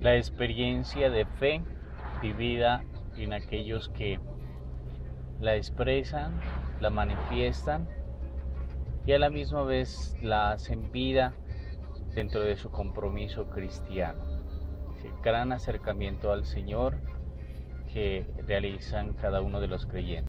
La experiencia de fe vivida en aquellos que la expresan, la manifiestan y a la misma vez la hacen vida dentro de su compromiso cristiano. El gran acercamiento al Señor que realizan cada uno de los creyentes.